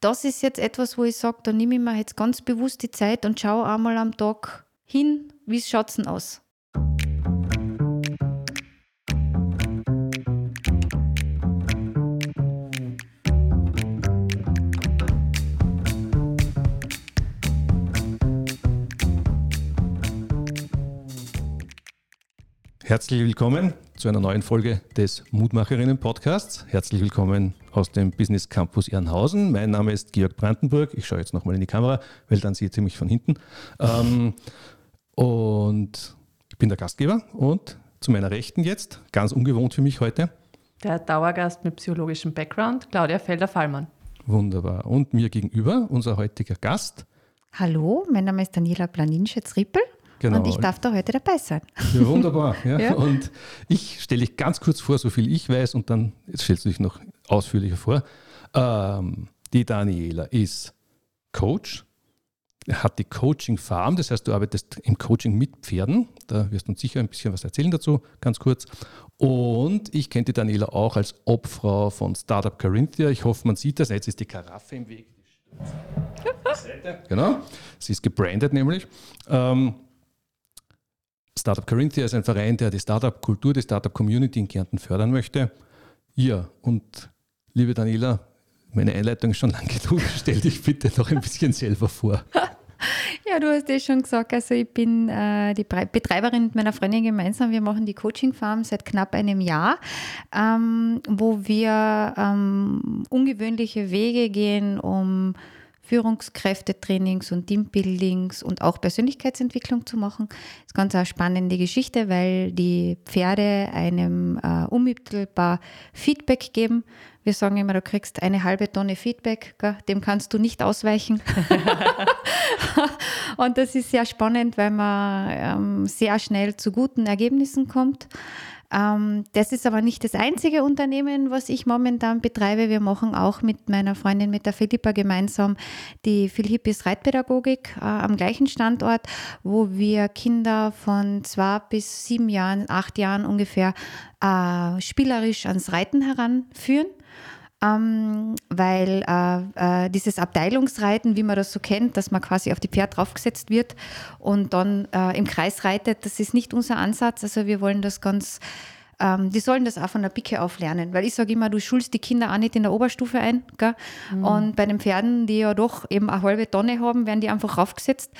das ist jetzt etwas, wo ich sage, da nehme ich mir jetzt ganz bewusst die Zeit und schaue einmal am Tag hin, wie es schaut denn aus. Herzlich willkommen zu einer neuen Folge des Mutmacherinnen Podcasts. Herzlich willkommen aus dem Business Campus Ehrenhausen. Mein Name ist Georg Brandenburg. Ich schaue jetzt nochmal in die Kamera, weil dann seht ihr mich von hinten. Ähm, und ich bin der Gastgeber und zu meiner Rechten jetzt, ganz ungewohnt für mich heute. Der Dauergast mit psychologischem Background, Claudia Felder-Fallmann. Wunderbar. Und mir gegenüber unser heutiger Gast. Hallo, mein Name ist Daniela Planinschitz-Rippel. Genau. Und ich darf da heute dabei sein. Ja, wunderbar. Ja. ja. Und ich stelle dich ganz kurz vor, so viel ich weiß, und dann jetzt stellst du dich noch ausführlicher vor. Ähm, die Daniela ist Coach, hat die Coaching Farm, das heißt, du arbeitest im Coaching mit Pferden. Da wirst du uns sicher ein bisschen was erzählen dazu, ganz kurz. Und ich kenne die Daniela auch als Obfrau von Startup Carinthia. Ich hoffe, man sieht das. Jetzt ist die Karaffe im Weg. genau. Sie ist gebrandet nämlich. Ähm, Startup Carinthia ist ein Verein, der die Startup-Kultur, die Startup-Community in Kärnten fördern möchte. Ja, und liebe Daniela, meine Einleitung ist schon lang genug. Stell dich bitte noch ein bisschen selber vor. Ja, du hast eh schon gesagt, also ich bin äh, die Betreiberin mit meiner Freundin gemeinsam. Wir machen die Coaching Farm seit knapp einem Jahr, ähm, wo wir ähm, ungewöhnliche Wege gehen, um Führungskräftetrainings und Teambuildings und auch Persönlichkeitsentwicklung zu machen. Das ist ganz eine spannende Geschichte, weil die Pferde einem äh, unmittelbar Feedback geben. Wir sagen immer, du kriegst eine halbe Tonne Feedback, gell? dem kannst du nicht ausweichen. und das ist sehr spannend, weil man ähm, sehr schnell zu guten Ergebnissen kommt. Ähm, das ist aber nicht das einzige Unternehmen, was ich momentan betreibe. Wir machen auch mit meiner Freundin, mit der Philippa gemeinsam die Philippis Reitpädagogik äh, am gleichen Standort, wo wir Kinder von zwei bis sieben Jahren, acht Jahren ungefähr äh, spielerisch ans Reiten heranführen. Ähm, weil äh, äh, dieses Abteilungsreiten, wie man das so kennt, dass man quasi auf die Pferd draufgesetzt wird und dann äh, im Kreis reitet, das ist nicht unser Ansatz. Also wir wollen das ganz, ähm, die sollen das auch von der Picke auf lernen, weil ich sage immer, du schulst die Kinder auch nicht in der Oberstufe ein. Mhm. Und bei den Pferden, die ja doch eben eine halbe Tonne haben, werden die einfach raufgesetzt.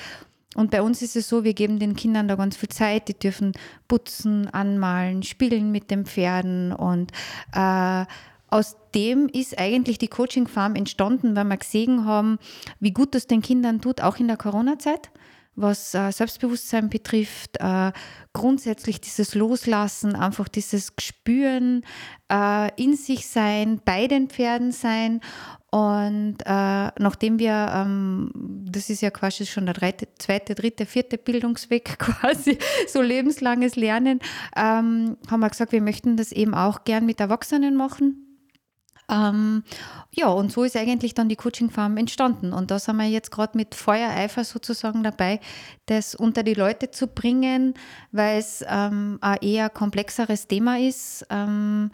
Und bei uns ist es so, wir geben den Kindern da ganz viel Zeit. Die dürfen putzen, anmalen, spielen mit den Pferden und äh, aus dem ist eigentlich die Coaching Farm entstanden, weil wir gesehen haben, wie gut das den Kindern tut, auch in der Corona-Zeit, was äh, Selbstbewusstsein betrifft, äh, grundsätzlich dieses Loslassen, einfach dieses Gespüren, äh, in sich sein, bei den Pferden sein. Und nachdem wir, ähm, das ist ja quasi schon der dritte, zweite, dritte, vierte Bildungsweg quasi, so lebenslanges Lernen, ähm, haben wir gesagt, wir möchten das eben auch gern mit Erwachsenen machen ähm, ja, und so ist eigentlich dann die Coaching Farm entstanden. Und da sind wir jetzt gerade mit Feuereifer sozusagen dabei, das unter die Leute zu bringen, weil es ähm, ein eher komplexeres Thema ist, ähm,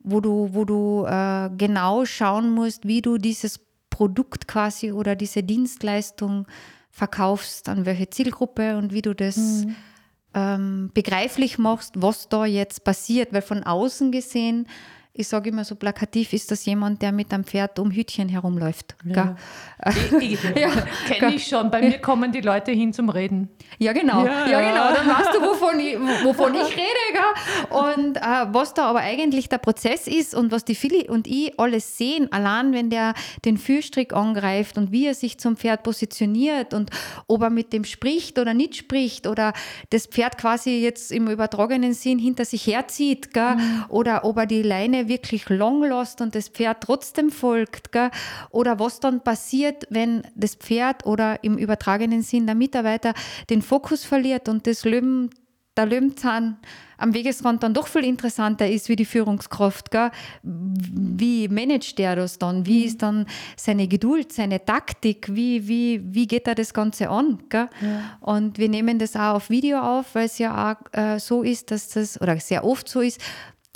wo du, wo du äh, genau schauen musst, wie du dieses Produkt quasi oder diese Dienstleistung verkaufst, an welche Zielgruppe und wie du das mhm. ähm, begreiflich machst, was da jetzt passiert. Weil von außen gesehen ich sage immer so plakativ, ist das jemand, der mit einem Pferd um Hütchen herumläuft. Ja. ja, Kenne ich schon. Bei mir kommen die Leute hin zum Reden. Ja, genau. Ja, ja genau. Dann weißt du, wovon ich, wovon ich rede. Gell? Und äh, was da aber eigentlich der Prozess ist und was die Philly und ich alles sehen, allein wenn der den Führstrick angreift und wie er sich zum Pferd positioniert und ob er mit dem spricht oder nicht spricht oder das Pferd quasi jetzt im übertragenen Sinn hinter sich herzieht gell? Mhm. oder ob er die Leine wirklich long lost und das Pferd trotzdem folgt. Gell? Oder was dann passiert, wenn das Pferd oder im übertragenen Sinn der Mitarbeiter den Fokus verliert und das Löwen, der Löwenzahn am Wegesrand dann doch viel interessanter ist wie die Führungskraft. Gell? Wie managt der das dann? Wie ist dann seine Geduld, seine Taktik? Wie, wie, wie geht er das Ganze an? Ja. Und wir nehmen das auch auf Video auf, weil es ja auch äh, so ist, dass das, oder sehr oft so ist,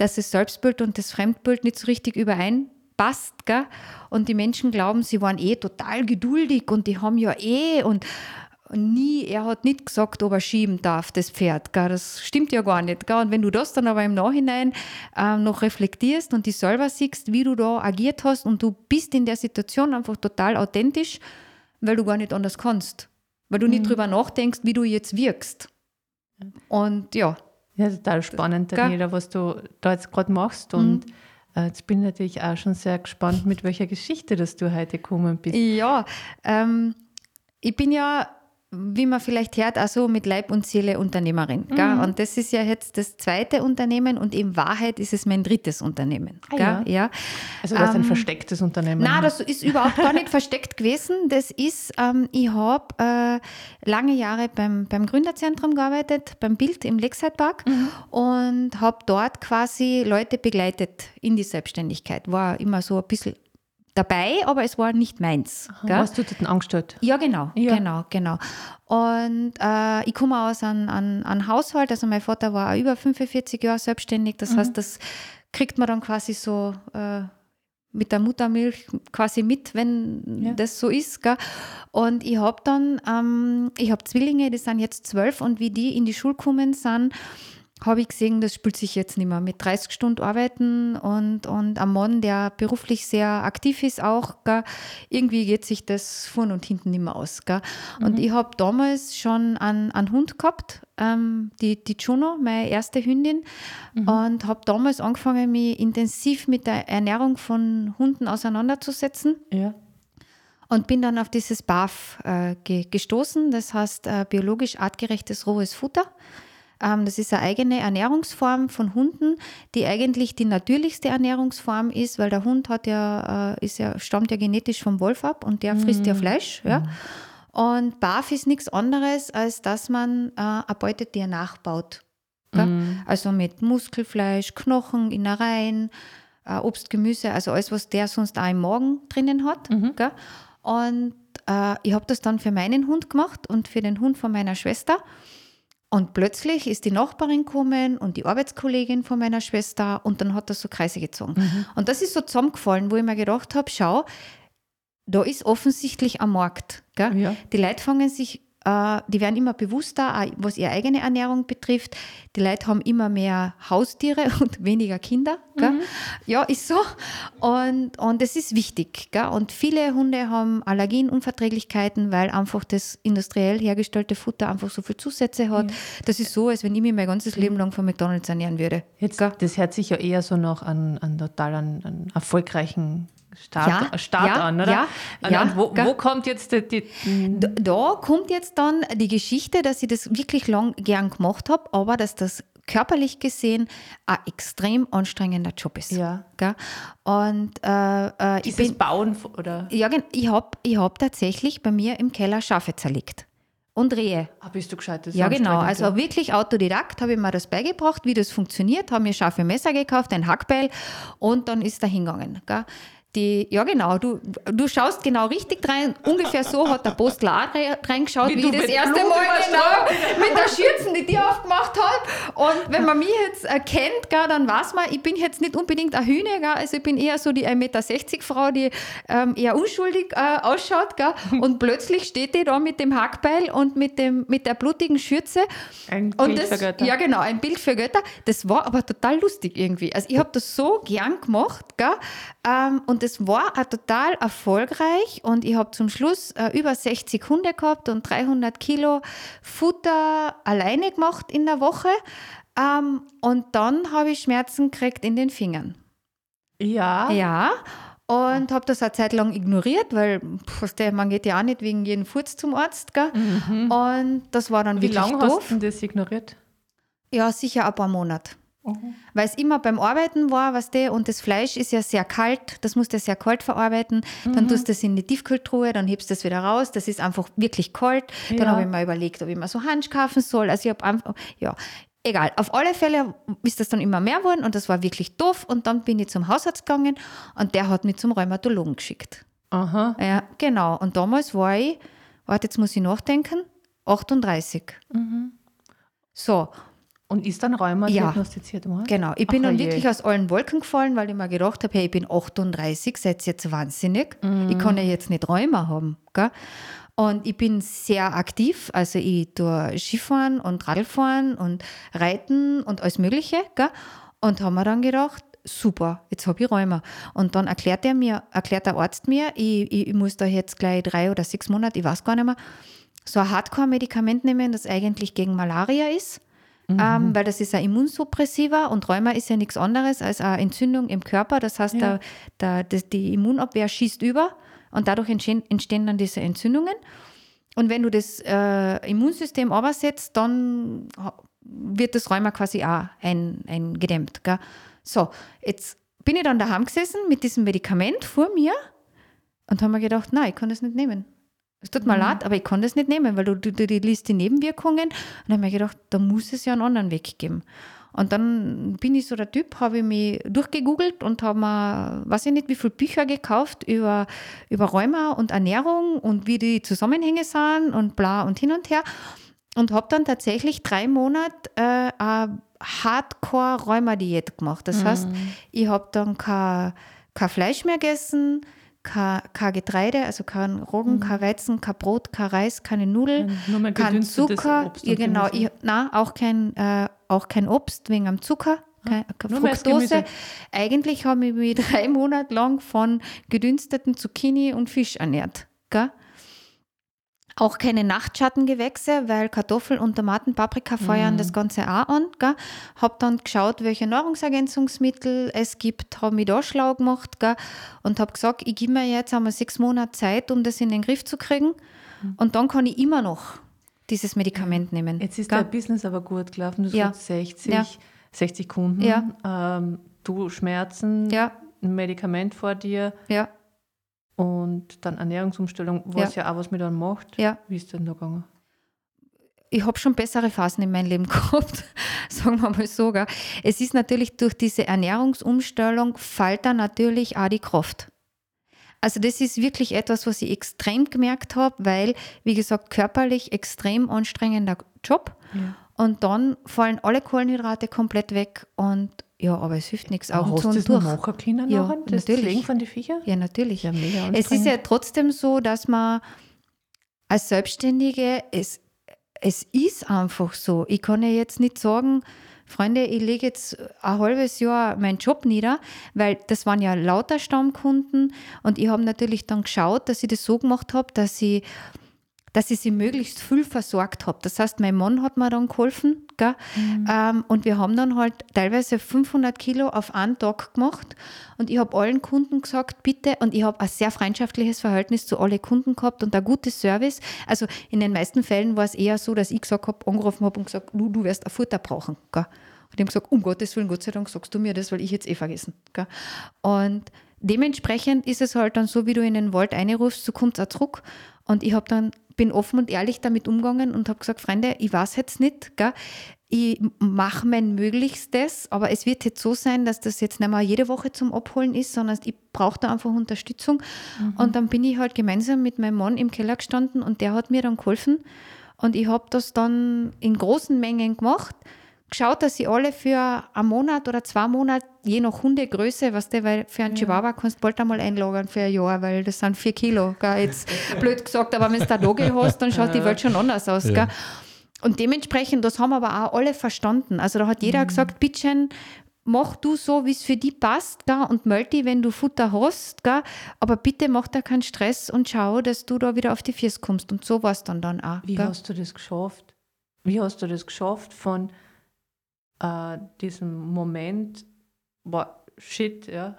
dass das Selbstbild und das Fremdbild nicht so richtig übereinpassen passt. Gell? Und die Menschen glauben, sie waren eh total geduldig und die haben ja eh und nie, er hat nicht gesagt, ob er schieben darf, das Pferd. Gell? Das stimmt ja gar nicht. Gell? Und wenn du das dann aber im Nachhinein äh, noch reflektierst und dich selber siehst, wie du da agiert hast und du bist in der Situation einfach total authentisch, weil du gar nicht anders kannst. Weil du mhm. nicht drüber nachdenkst, wie du jetzt wirkst. Und ja. Ja, total spannend, Daniela, was du da jetzt gerade machst. Und mhm. Äh, jetzt bin ich natürlich auch schon sehr gespannt, mit welcher Geschichte, dass du heute gekommen bist. Ja, ähm, ich bin ja wie man vielleicht hört, also mit Leib und Seele Unternehmerin. Mhm. Und das ist ja jetzt das zweite Unternehmen und in Wahrheit ist es mein drittes Unternehmen. Ah, ja. ja. Also das ist ein ähm, verstecktes Unternehmen. Nein, das ist überhaupt gar nicht versteckt gewesen. Das ist, ähm, ich habe äh, lange Jahre beim, beim Gründerzentrum gearbeitet, beim Bild im Lakeside Park mhm. und habe dort quasi Leute begleitet in die Selbstständigkeit. War immer so ein bisschen dabei, aber es war nicht meins. Aha, warst du dort angestellt? Ja, genau, ja. genau, genau. Und äh, ich komme aus einem, einem, einem Haushalt, also mein Vater war über 45 Jahre selbstständig, das mhm. heißt, das kriegt man dann quasi so äh, mit der Muttermilch quasi mit, wenn ja. das so ist. Gell? Und ich habe dann, ähm, ich habe Zwillinge, die sind jetzt zwölf und wie die in die Schule gekommen sind, habe ich gesehen, das spielt sich jetzt nicht mehr. Mit 30 Stunden arbeiten und, und am Mann, der beruflich sehr aktiv ist, auch, gell, irgendwie geht sich das vorn und hinten nicht mehr aus. Gell. Und mhm. ich habe damals schon einen, einen Hund gehabt, ähm, die, die Juno, meine erste Hündin, mhm. und habe damals angefangen, mich intensiv mit der Ernährung von Hunden auseinanderzusetzen. Ja. Und bin dann auf dieses BAF äh, gestoßen, das heißt äh, biologisch artgerechtes rohes Futter. Ähm, das ist eine eigene Ernährungsform von Hunden, die eigentlich die natürlichste Ernährungsform ist, weil der Hund hat ja, äh, ist ja, stammt ja genetisch vom Wolf ab und der frisst ja mhm. Fleisch. Ja. Und BAF ist nichts anderes, als dass man äh, ein Beutetier nachbaut. Mhm. Also mit Muskelfleisch, Knochen, Innereien, äh, Obst, Gemüse, also alles, was der sonst auch im Magen drinnen hat. Mhm. Und äh, ich habe das dann für meinen Hund gemacht und für den Hund von meiner Schwester. Und plötzlich ist die Nachbarin gekommen und die Arbeitskollegin von meiner Schwester und dann hat das so Kreise gezogen. Mhm. Und das ist so zusammengefallen, wo ich mir gedacht habe, schau, da ist offensichtlich ein Markt. Ja. Die Leute fangen sich die werden immer bewusster, was ihre eigene Ernährung betrifft. Die Leute haben immer mehr Haustiere und weniger Kinder. Mhm. Ja, ist so. Und, und das ist wichtig. Gell? Und viele Hunde haben Allergien, Unverträglichkeiten, weil einfach das industriell hergestellte Futter einfach so viel Zusätze hat. Ja. Das ist so, als wenn ich mich mein ganzes Leben lang von McDonalds ernähren würde. Jetzt, das hört sich ja eher so noch an, an total an, an erfolgreichen Start, ja, Start ja, an, oder? Ja, und ja, wo, wo, kommt jetzt die, die da, da, kommt jetzt dann die Geschichte, dass ich das wirklich lang gern gemacht habe, aber dass das körperlich gesehen ein extrem anstrengender Job ist. Ja. Gell? Und äh, äh, Dieses ich bin, Bauen oder? Ja, ich habe ich hab tatsächlich bei mir im Keller Schafe zerlegt und Rehe. Ah, bist du gescheit? Ja, genau. Also wirklich Autodidakt habe ich mir das beigebracht, wie das funktioniert, habe mir scharfe Messer gekauft, ein Hackbeil und dann ist er hingegangen. Gell? Die, ja genau, du, du schaust genau richtig rein. Ungefähr so hat der Postel auch reingeschaut, wie, wie ich das erste Blut Mal genau mit der Schürzen die Tür aufgemacht habe. Und wenn man mich jetzt erkennt, gell, dann weiß man, ich bin jetzt nicht unbedingt eine Hühne, gell, also ich bin eher so die 1,60 Meter Frau, die ähm, eher unschuldig äh, ausschaut. Gell, und plötzlich steht die da mit dem Hackbeil und mit, dem, mit der blutigen Schürze. Ein und Bild das, für Götter. Ja genau, ein Bild für Götter. Das war aber total lustig irgendwie. Also ich habe das so gern gemacht. Gell, ähm, und das war auch total erfolgreich und ich habe zum Schluss äh, über 60 Hunde gehabt und 300 Kilo Futter alleine gemacht in der Woche. Ähm, und dann habe ich Schmerzen gekriegt in den Fingern. Ja. Ja. Und habe das eine Zeit lang ignoriert, weil man geht ja auch nicht wegen jedem Furz zum Arzt. Gell? Mhm. Und das war dann Wie wirklich doof. Wie lange hast du das ignoriert? Ja, sicher ein paar Monate. Mhm. Weil es immer beim Arbeiten war, was der und das Fleisch ist ja sehr kalt, das musst du sehr kalt verarbeiten. Mhm. Dann tust du das in die Tiefkühltruhe, dann hebst du das wieder raus. Das ist einfach wirklich kalt. Dann ja. habe ich mir überlegt, ob ich mir so Hansch kaufen soll. Also ich habe einfach, ja, egal. Auf alle Fälle ist das dann immer mehr geworden und das war wirklich doof. Und dann bin ich zum Hausarzt gegangen und der hat mich zum Rheumatologen geschickt. Aha. Ja, genau. Und damals war ich, warte, jetzt muss ich nachdenken, 38. Mhm. So, Und ist dann Rheuma Ja. diagnostiziert worden? Genau. Ich bin Ach, dann oje. wirklich aus allen Wolken gefallen, weil ich mir gedacht habe, hey, ich bin 38, seid ihr jetzt wahnsinnig. Ich kann ja jetzt nicht Rheuma haben. Gell? Und ich bin sehr aktiv. Also ich tue Skifahren und Radfahren und Reiten und alles Mögliche. Gell? Und haben mir dann gedacht, super, jetzt habe ich Rheuma. Und dann erklärt er mir, erklärt der Arzt mir, ich, ich, ich muss da jetzt gleich drei oder sechs Monate, ich weiß gar nicht mehr, so ein Hardcore-Medikament nehmen, das eigentlich gegen Malaria ist. Ähm, weil das ist ein Immunsuppressiva und Rheuma ist ja nichts anderes als eine Entzündung im Körper. Das heißt, Ja. der, das, die Immunabwehr schießt über und dadurch entstehen, entstehen dann diese Entzündungen. Und wenn du das äh, Immunsystem übersetzt, dann wird das Rheuma quasi auch ein, eingedämmt. Gell? So, jetzt bin ich dann daheim gesessen mit diesem Medikament vor mir und habe mir gedacht, nein, ich kann das nicht nehmen. Es tut mir leid, aber ich kann das nicht nehmen, weil du, du, du, du liest die Nebenwirkungen und habe mir gedacht, da muss es ja einen anderen Weg geben. Und dann bin ich so der Typ, habe ich mich durchgegoogelt und habe mir, weiß ich nicht, wie viele Bücher gekauft über, über Rheuma und Ernährung und wie die Zusammenhänge sind und bla und hin und her. Und habe dann tatsächlich drei Monate äh, eine Hardcore-Rheuma-Diät gemacht. Das heißt, ich habe dann kein, kein Fleisch mehr gegessen, kein, kein Getreide, also kein Roggen, kein Weizen, kein Brot, kein Reis, keine Nudeln, mehr kein Zucker. Obst ja, genau, ich, nein, auch kein, äh, auch kein Obst wegen am Zucker. Keine, keine. Gemüse. Eigentlich habe ich mich drei Monate lang von gedünsteten Zucchini und Fisch ernährt. Gell? Auch keine Nachtschattengewächse, weil Kartoffel und Tomaten, Paprika feuern das Ganze auch an. Gell? Habe dann geschaut, welche Nahrungsergänzungsmittel es gibt, habe mich da schlau gemacht gell? und habe gesagt, ich gebe mir jetzt einmal sechs Monate Zeit, um das in den Griff zu kriegen. Und dann kann ich immer noch dieses Medikament nehmen. Jetzt ist gell? dein Business aber gut gelaufen. Du Ja. sagst 60, Ja. 60 Kunden. Ja. Ähm, du Schmerzen, Ja, ein Medikament vor dir ja, und dann Ernährungsumstellung, was ja, auch was mit einem macht. ja. Wie ist denn da gegangen? ich habe schon bessere Phasen in meinem Leben gehabt, sagen wir mal so. Gell. Es ist natürlich durch diese Ernährungsumstellung fällt da natürlich auch die Kraft. Also das ist wirklich etwas, was ich extrem gemerkt habe, weil, wie gesagt, körperlich extrem anstrengender Job. Ja. Und dann fallen alle Kohlenhydrate komplett weg und ja, aber es hilft nichts. Augen hast zu und durch. machen können Ja, nachher? Das natürlich. Pflegen von den Viechern? Ja, natürlich. Ja, Es ist ja trotzdem so, dass man als Selbstständige, es, es ist einfach so. Ich kann ja jetzt nicht sagen, Freunde, ich lege jetzt ein halbes Jahr meinen Job nieder, weil das waren ja lauter Stammkunden und ich habe natürlich dann geschaut, dass ich das so gemacht habe, dass ich dass ich sie möglichst viel versorgt habe. Das heißt, mein Mann hat mir dann geholfen. Gell? Ähm, und wir haben dann halt teilweise 500 Kilo auf einen Tag gemacht. Und ich habe allen Kunden gesagt, bitte, und ich habe ein sehr freundschaftliches Verhältnis zu allen Kunden gehabt und ein gutes Service. Also in den meisten Fällen war es eher so, dass ich gesagt habe, angerufen habe und gesagt, du, du wirst ein Futter brauchen. Gell? Und die haben gesagt, um Gottes Willen, Gott sei Dank sagst du mir das, weil ich jetzt eh vergessen. Gell? Und dementsprechend ist es halt dann so, wie du in den Wald einrufst, so kommt es auch zurück. Und ich habe dann, bin offen und ehrlich damit umgegangen und habe gesagt, Freunde, ich weiß jetzt nicht, gell? ich mache mein Möglichstes, aber es wird jetzt so sein, dass das jetzt nicht mehr jede Woche zum Abholen ist, sondern ich brauche da einfach Unterstützung. Und dann bin ich halt gemeinsam mit meinem Mann im Keller gestanden und der hat mir dann geholfen. Und ich habe das dann in großen Mengen gemacht geschaut, dass sie alle für einen Monat oder zwei Monate, je nach Hundegröße, was du, weil für einen Chihuahua kannst du bald einmal einlagern für ein Jahr, weil das sind vier Kilo. Gell? Jetzt blöd gesagt, aber wenn du da Dogge hast, dann schaut die Welt schon anders aus. Ja. Gell? Und dementsprechend, das haben aber auch alle verstanden. Also da hat jeder gesagt, bitteschön, mach du so, wie es für dich passt, gell? und melde dich, wenn du Futter hast, gell? aber bitte mach da keinen Stress und schau, dass du da wieder auf die Füße kommst. Und so war es dann, dann auch. Wie gell? hast du das geschafft? Wie hast du das geschafft von äh, diesem Moment, boah, shit, ja.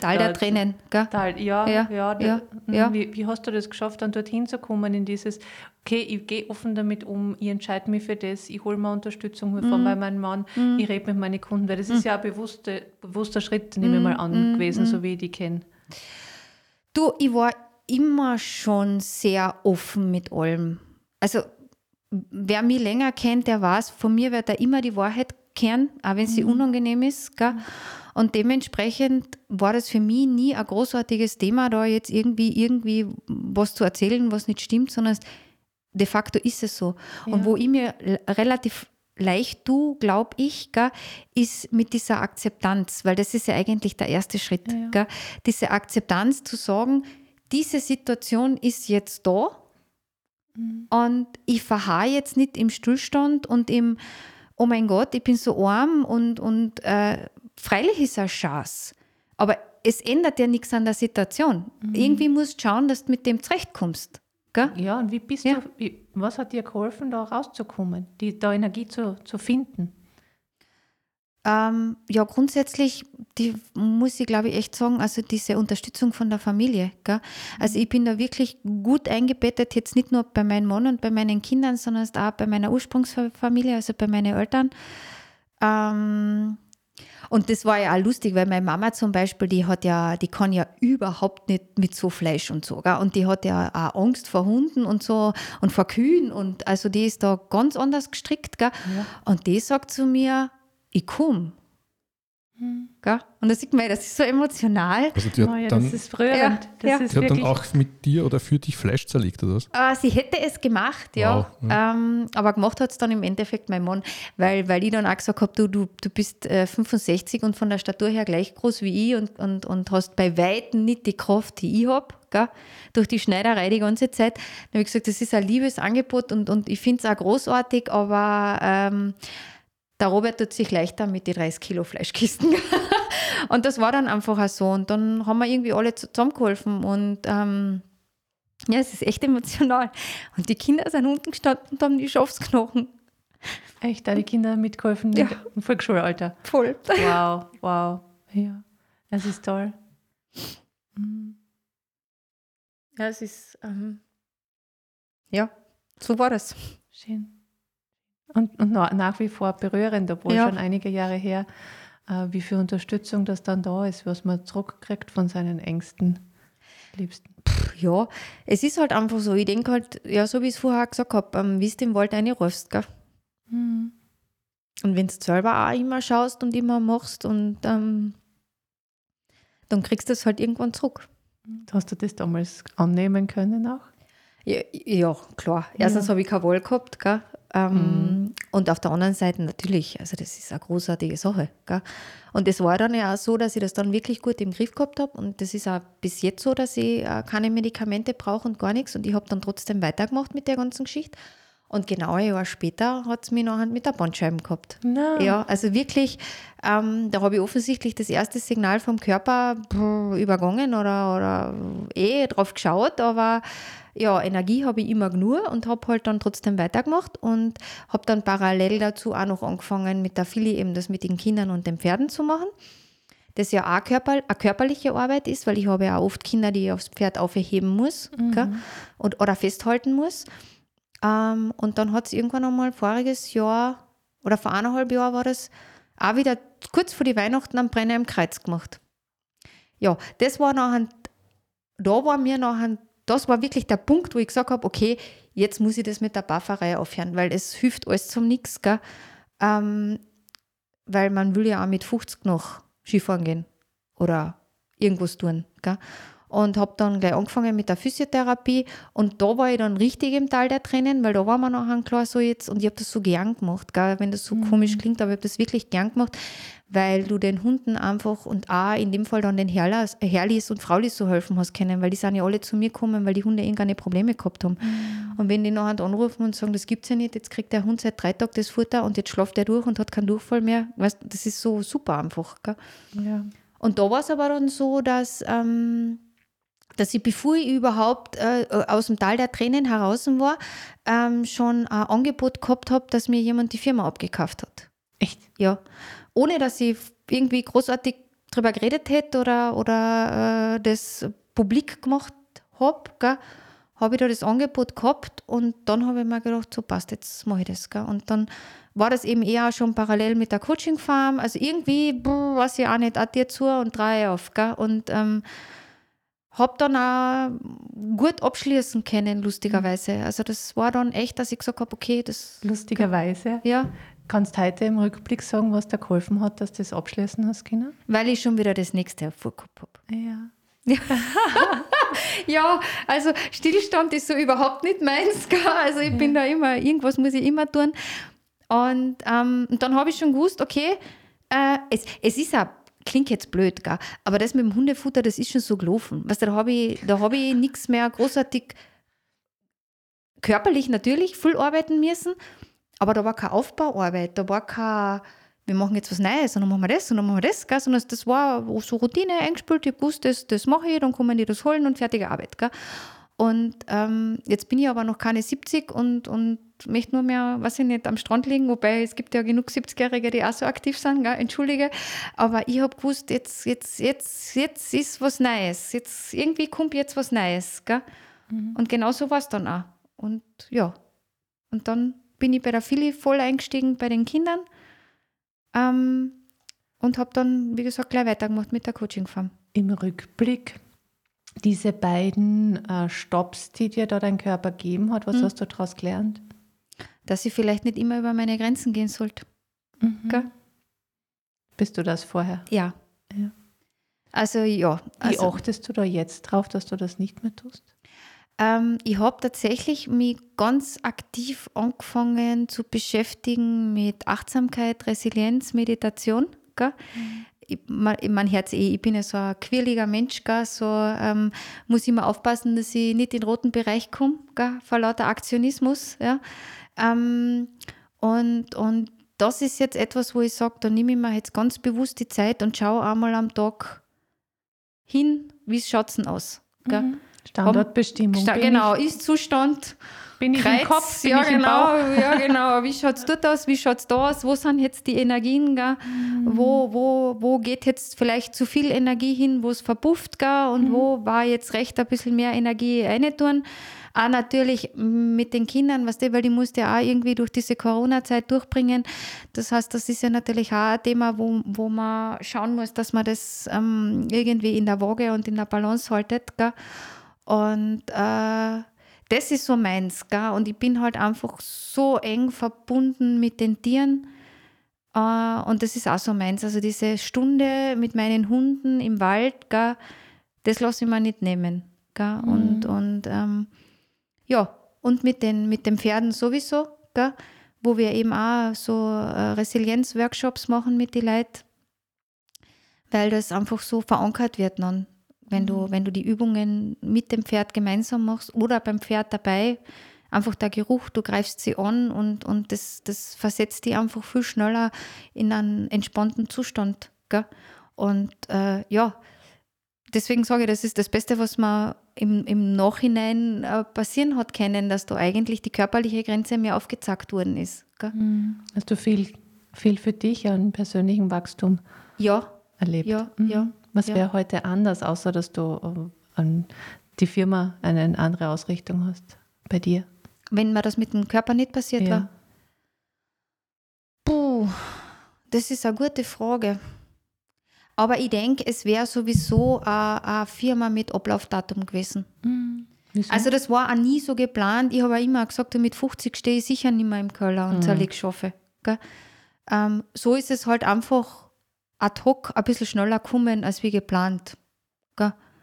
Tal der Da- Tränen. Gell? Da halt, ja, Ja, ja, ja, mhm. ja. Wie, wie hast du das geschafft, dann dorthin zu kommen, in dieses, okay, ich gehe offen damit um, ich entscheide mich für das, ich hole mir Unterstützung von Mhm. bei meinem Mann, ich rede mit meinen Kunden, weil das ist ja ein bewusster, bewusster Schritt, nehme ich Mhm. mal an, gewesen, so wie ich die kenne. Du, ich war immer schon sehr offen mit allem. Also, wer mich länger kennt, der weiß, von mir wird da immer die Wahrheit kehren, auch wenn sie unangenehm ist. Gell? Und dementsprechend war das für mich nie ein großartiges Thema, da jetzt irgendwie, irgendwie was zu erzählen, was nicht stimmt, sondern de facto ist es so. Und Ja. wo ich mir relativ leicht tue, glaube ich, gell, ist mit dieser Akzeptanz, weil das ist ja eigentlich der erste Schritt. Ja, ja. Gell, diese Akzeptanz zu sagen, diese Situation ist jetzt da mhm. und ich verharre jetzt nicht im Stillstand und im, oh mein Gott, ich bin so arm und, und äh, freilich ist es Chance. Aber es ändert ja nichts an der Situation. Mhm. Irgendwie musst du schauen, dass du mit dem zurechtkommst. Gell? Ja, und wie bist ja. du, was hat dir geholfen, da rauszukommen, die, da Energie zu, zu finden? Ähm, ja, grundsätzlich, die muss ich glaube ich echt sagen, also diese Unterstützung von der Familie. Gell? Also ich bin da wirklich gut eingebettet, jetzt nicht nur bei meinem Mann und bei meinen Kindern, sondern auch bei meiner Ursprungsfamilie, also bei meinen Eltern. Ähm, und das war ja auch lustig, weil meine Mama zum Beispiel, die hat ja, die kann ja überhaupt nicht mit so Fleisch und so. Gell? Und die hat ja auch Angst vor Hunden und so und vor Kühen. Und also die ist da ganz anders gestrickt. Gell? Ja. Und die sagt zu mir, ich komme. Hm. Und da sieht man, das ist so emotional. Also die hat oh ja, dann, das ist rührend. Ja, das ja. Ist die hat dann auch mit dir oder für dich Fleisch zerlegt, oder was? Äh, sie hätte es gemacht, ja. Wow. Mhm. Ähm, aber gemacht hat es dann im Endeffekt mein Mann, weil, weil ich dann auch gesagt habe, du, du, du bist äh, 65 und von der Statur her gleich groß wie ich und, und, und hast bei Weitem nicht die Kraft, die ich habe. Durch die Schneiderei die ganze Zeit. Dann habe ich gesagt, das ist ein liebes Angebot und, und ich finde es auch großartig, aber ähm, der Robert tut sich leichter mit den 30 Kilo Fleischkisten. und das war dann einfach auch so. Und dann haben wir irgendwie alle zusammengeholfen und ähm, ja, es ist echt emotional. Und die Kinder sind unten gestanden und haben die Schafsknochen. Echt, da die Kinder mitgeholfen ja. im Volksschulalter. Voll. Wow, wow. Ja, es ist toll. Mhm. Ja, es ist, ähm, ja, so war das. Schön. Und, und nach wie vor berührend, obwohl ja. schon einige Jahre her, äh, wie viel Unterstützung das dann da ist, was man zurückkriegt von seinen engsten Liebsten. ja, es ist halt einfach so. Ich denke halt, ja, so wie ich es vorher gesagt habe, ähm, wie du im Wald eine rufst, gell? Mhm. Und wenn du selber auch immer schaust und immer machst und ähm, dann kriegst du es halt irgendwann zurück. Hast du das damals annehmen können auch? Ja, ja klar. Erstens ja. habe ich keine Wahl gehabt, gell? Ähm, mhm. Und auf der anderen Seite natürlich, also das ist eine großartige Sache. Gell? Und es war dann ja auch so, dass ich das dann wirklich gut im Griff gehabt habe. Und das ist auch bis jetzt so, dass ich äh, keine Medikamente brauche und gar nichts. Und ich habe dann trotzdem weitergemacht mit der ganzen Geschichte. Und genau ein Jahr später hat es mich nachher mit der Bandscheiben gehabt. No. Ja, also wirklich, ähm, da habe ich offensichtlich das erste Signal vom Körper übergangen oder, oder eh drauf geschaut, aber ja, Energie habe ich immer genug und habe halt dann trotzdem weitergemacht und habe dann parallel dazu auch noch angefangen mit der Fili eben das mit den Kindern und den Pferden zu machen. Das ja auch körper, eine körperliche Arbeit ist, weil ich habe ja auch oft Kinder, die ich aufs Pferd aufheben muss mhm. und, oder festhalten muss. Ähm, und dann hat es irgendwann einmal voriges Jahr oder vor eineinhalb Jahren war das auch wieder kurz vor die Weihnachten am Brenner im Kreuz gemacht. Ja, das war nachher, da war mir nachher das war wirklich der Punkt, wo ich gesagt habe, okay, jetzt muss ich das mit der Bufferei aufhören, weil es hilft alles zum Nix? Ähm, weil man will ja auch mit 50 noch Skifahren gehen oder irgendwas tun. Gell? Und habe dann gleich angefangen mit der Physiotherapie und da war ich dann richtig im Tal der Tränen, weil da war mir nachher klar so jetzt und ich habe das so gern gemacht, gell, wenn das so mhm. komisch klingt, aber ich habe das wirklich gern gemacht, weil du den Hunden einfach und auch in dem Fall dann den Herrlis und Fraulis so helfen hast können, weil die sind ja alle zu mir gekommen, weil die Hunde irgendeine Probleme gehabt haben. Mhm. Und wenn die nachher anrufen und sagen, das gibt es ja nicht, jetzt kriegt der Hund seit drei Tagen das Futter und jetzt schläft er durch und hat keinen Durchfall mehr, weißt, das ist so super einfach. Gell? Ja. Und da war es aber dann so, dass ähm, dass ich, bevor ich überhaupt äh, aus dem Tal der Tränen heraus war, ähm, schon ein Angebot gehabt habe, dass mir jemand die Firma abgekauft hat. Echt? Ja. Ohne dass ich irgendwie großartig drüber geredet hätte oder, oder äh, das publik gemacht habe, habe ich da das Angebot gehabt und dann habe ich mir gedacht, so passt, jetzt mache ich das. Gell? Und dann war das eben eher schon parallel mit der Coaching-Farm. Also irgendwie, brr, weiß ich auch nicht, addiert zu und drei auf. Gell? Und ähm, habe dann auch gut abschließen können, lustigerweise. Also das war dann echt, dass ich gesagt habe, okay, das... Lustigerweise? Ja. Kannst du heute im Rückblick sagen, was dir geholfen hat, dass du das abschließen hast können? Weil ich schon wieder das nächste vorgehabt habe. Ja. Ja. ja, also Stillstand ist so überhaupt nicht meins. Also ich ja. bin da immer, irgendwas muss ich immer tun. Und, ähm, und dann habe ich schon gewusst, okay, äh, es, es ist auch klingt jetzt blöd, gell? aber das mit dem Hundefutter, das ist schon so gelaufen. Weißt da habe ich, hab ich nichts mehr großartig körperlich natürlich viel arbeiten müssen, aber da war keine Aufbauarbeit, da war kein, wir machen jetzt was Neues und dann machen wir das und dann machen wir das, gell? sondern das war so Routine eingespielt, ich habe gewusst, das, das mache ich, dann kommen die das holen und fertige Arbeit. Gell? Und ähm, jetzt bin ich aber noch keine 70 und, und möchte nur mehr, weiß ich nicht, am Strand liegen, wobei es gibt ja genug 70-Jährige, die auch so aktiv sind, gell? entschuldige. Aber ich habe gewusst, jetzt, jetzt, jetzt, jetzt ist was Neues. Jetzt, irgendwie kommt jetzt was Neues. Gell? Mhm. Und genau so war es dann auch. Und ja, und dann bin ich bei der Philly voll eingestiegen bei den Kindern ähm, und habe dann, wie gesagt, gleich weitergemacht mit der Coaching-Farm. Im Rückblick diese beiden äh, Stops, die dir da dein Körper gegeben hat, was mhm. hast du daraus gelernt? Dass ich vielleicht nicht immer über meine Grenzen gehen sollte. Mhm. Bist du das vorher? Ja. ja. Also ja. Also, Wie achtest du da jetzt drauf, dass du das nicht mehr tust? Ähm, ich habe tatsächlich mich ganz aktiv angefangen zu beschäftigen mit Achtsamkeit, Resilienz, Meditation. Mhm ich, man, man hört eh, ich bin ja so ein quirliger Mensch, gell, so ähm, muss ich immer aufpassen, dass ich nicht in den roten Bereich komme, gell, vor lauter Aktionismus. Ja. Ähm, und, und das ist jetzt etwas, wo ich sage, da nehme ich mir jetzt ganz bewusst die Zeit und schaue einmal am Tag hin, wie es schaut aus. Gell. Mhm. Standortbestimmung. Sta genau, Ist-Zustand. Bin ich Kreuz, im Kopf? Bin ja, ich genau, im Bauch? ja, genau. Wie schaut es dort aus? Wie schaut es da aus? Wo sind jetzt die Energien? Gell? Mhm. Wo, wo, wo geht jetzt vielleicht zu viel Energie hin, wo es verpufft? Gell? Und mhm. wo war jetzt recht ein bisschen mehr Energie reintun? Auch natürlich mit den Kindern, was weißt du, weil die musste ja auch irgendwie durch diese Corona-Zeit durchbringen. Das heißt, das ist ja natürlich auch ein Thema, wo, wo man schauen muss, dass man das ähm, irgendwie in der Waage und in der Balance haltet. Gell? Und äh, das ist so meins. Gell? Und ich bin halt einfach so eng verbunden mit den Tieren. Äh, und das ist auch so meins. Also diese Stunde mit meinen Hunden im Wald, gell? das lasse ich mir nicht nehmen. Gell? Mhm. Und, und ähm, ja, und mit den, mit den Pferden sowieso, gell? wo wir eben auch so äh, Resilienz-Workshops machen mit den Leuten, weil das einfach so verankert wird dann wenn du, mhm. wenn du die Übungen mit dem Pferd gemeinsam machst oder beim Pferd dabei, einfach der Geruch, du greifst sie an und, und das, das versetzt die einfach viel schneller in einen entspannten Zustand. Gell? Und äh, ja, deswegen sage ich, das ist das Beste, was man im, im Nachhinein äh, passieren hat können, dass da eigentlich die körperliche Grenze mehr aufgezackt worden ist. Gell? Mhm. Hast du viel, viel für dich an persönlichem Wachstum ja, erlebt? Ja, mhm. ja. Was ja. wäre heute anders, außer dass du äh, an die Firma eine andere Ausrichtung hast bei dir? Wenn mir das mit dem Körper nicht passiert ja. war? Puh, das ist eine gute Frage. Aber ich denke, es wäre sowieso eine Firma mit Ablaufdatum gewesen. Mhm. Also das war auch nie so geplant. Ich habe immer gesagt, mit 50 stehe ich sicher nicht mehr im Keller und mhm. zerlege Schaffe. Ähm, so ist es halt einfach ad hoc ein bisschen schneller kommen als wie geplant.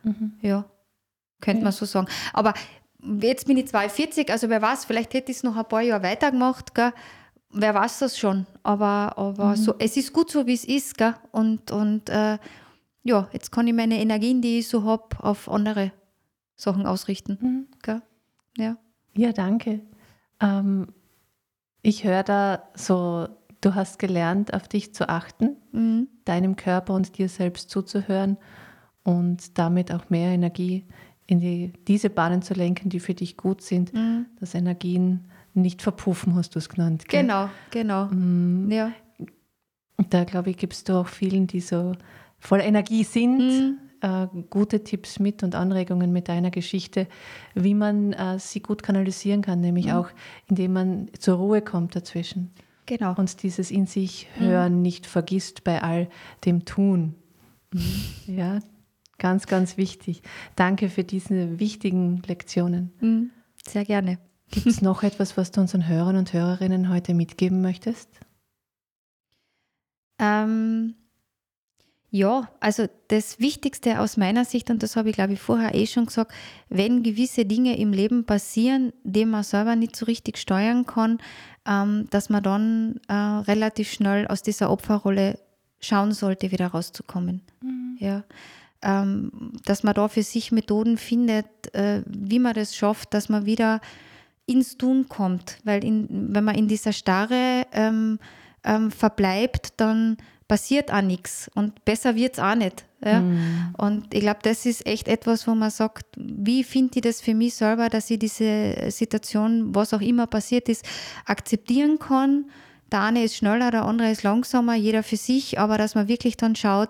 Mhm. Ja, könnte ja. man so sagen. Aber jetzt bin ich 42, also wer weiß, vielleicht hätte ich es noch ein paar Jahre weitergemacht. Gell? Wer weiß das schon. Aber, aber mhm. so, es ist gut so, wie es ist. Gell? Und, und äh, ja, jetzt kann ich meine Energien, die ich so habe, auf andere Sachen ausrichten. Mhm. Gell? Ja. ja, danke. Ähm, ich höre da so Du hast gelernt, auf dich zu achten, mhm. deinem Körper und dir selbst zuzuhören und damit auch mehr Energie in die, diese Bahnen zu lenken, die für dich gut sind, mhm. dass Energien nicht verpuffen, hast du es genannt. Gell? Genau, genau. Mhm. Ja. Da glaube ich, gibst du auch vielen, die so voller Energie sind, mhm. äh, gute Tipps mit und Anregungen mit deiner Geschichte, wie man äh, sie gut kanalisieren kann, nämlich mhm. auch indem man zur Ruhe kommt dazwischen. Genau. Und dieses in sich hören mhm. nicht vergisst bei all dem Tun. Mhm. Ja, ganz, ganz wichtig. Danke für diese wichtigen Lektionen. Mhm. Sehr gerne. Gibt es noch etwas, was du unseren Hörern und Hörerinnen heute mitgeben möchtest? Ähm, Ja, also das Wichtigste aus meiner Sicht, und das habe ich glaube ich vorher eh schon gesagt, wenn gewisse Dinge im Leben passieren, die man selber nicht so richtig steuern kann, ähm, dass man dann äh, relativ schnell aus dieser Opferrolle schauen sollte, wieder rauszukommen. Mhm. Ja. Ähm, dass man da für sich Methoden findet, äh, wie man das schafft, dass man wieder ins Tun kommt. Weil in, wenn man in dieser Starre ähm, ähm, verbleibt, dann passiert auch nichts und besser wird es auch nicht. Ja? Mhm. Und ich glaube, das ist echt etwas, wo man sagt, wie finde ich das für mich selber, dass ich diese Situation, was auch immer passiert ist, akzeptieren kann. Der eine ist schneller, der andere ist langsamer, jeder für sich, aber dass man wirklich dann schaut,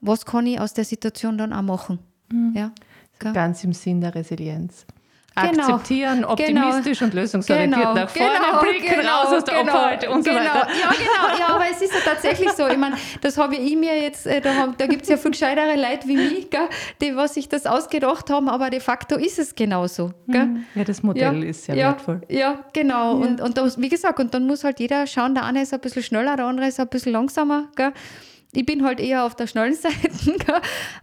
was kann ich aus der Situation dann auch machen. Mhm. Ja? Ganz im Sinn der Resilienz. Genau. akzeptieren, optimistisch genau. und lösungsorientiert genau. nach vorne genau. blicken, genau. raus aus der genau. Opferhalte und so genau. weiter. Ja, genau. Ja, aber es ist ja tatsächlich so. Ich meine, das habe ich mir jetzt, äh, da, da gibt es ja viel gescheitere Leute wie mich, gell, die was sich das ausgedacht haben, aber de facto ist es genauso. Gell? Mhm. Ja, das Modell ja. ist sehr ja. wertvoll. Ja, genau. Ja. Und, und das, wie gesagt, und dann muss halt jeder schauen, der eine ist ein bisschen schneller, der andere ist ein bisschen langsamer. Gell? Ich bin halt eher auf der schnellen Seite,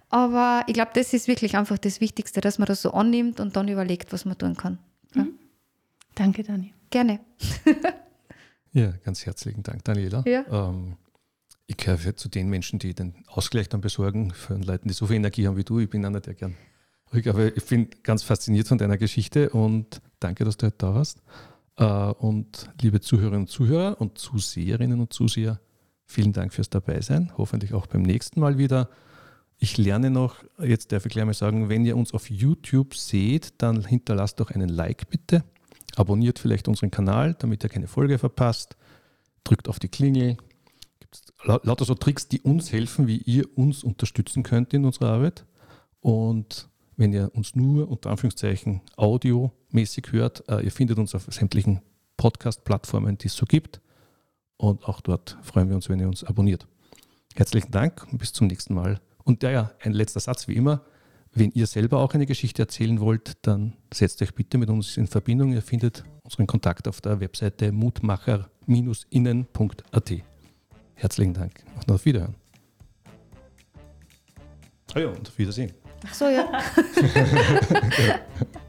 aber ich glaube, das ist wirklich einfach das Wichtigste, dass man das so annimmt und dann überlegt, was man tun kann. Mhm. Danke, Dani. Gerne. ja, ganz herzlichen Dank, Daniela. Ja. Ähm, ich gehöre zu den Menschen, die den Ausgleich dann besorgen für Leute, die so viel Energie haben wie du. Ich bin einer, der gern ruhig, aber ich bin ganz fasziniert von deiner Geschichte und danke, dass du heute da warst. Äh, und liebe Zuhörerinnen und Zuhörer und Zuseherinnen und Zuseher, Vielen Dank fürs Dabeisein. Hoffentlich auch beim nächsten Mal wieder. Ich lerne noch, jetzt darf ich gleich mal sagen, wenn ihr uns auf YouTube seht, dann hinterlasst doch einen Like bitte. Abonniert vielleicht unseren Kanal, damit ihr keine Folge verpasst. Drückt auf die Klingel. Gibt lauter so Tricks, die uns helfen, wie ihr uns unterstützen könnt in unserer Arbeit. Und wenn ihr uns nur unter Anführungszeichen audiomäßig hört, äh, ihr findet uns auf sämtlichen Podcast-Plattformen, die es so gibt. Und auch dort freuen wir uns, wenn ihr uns abonniert. Herzlichen Dank und bis zum nächsten Mal. Und ja, ja, ein letzter Satz wie immer. Wenn ihr selber auch eine Geschichte erzählen wollt, dann setzt euch bitte mit uns in Verbindung. Ihr findet unseren Kontakt auf der Webseite mutmacher-innen.at. Herzlichen Dank und auf Wiederhören. Ah ja, und auf Wiedersehen. Ach so, ja.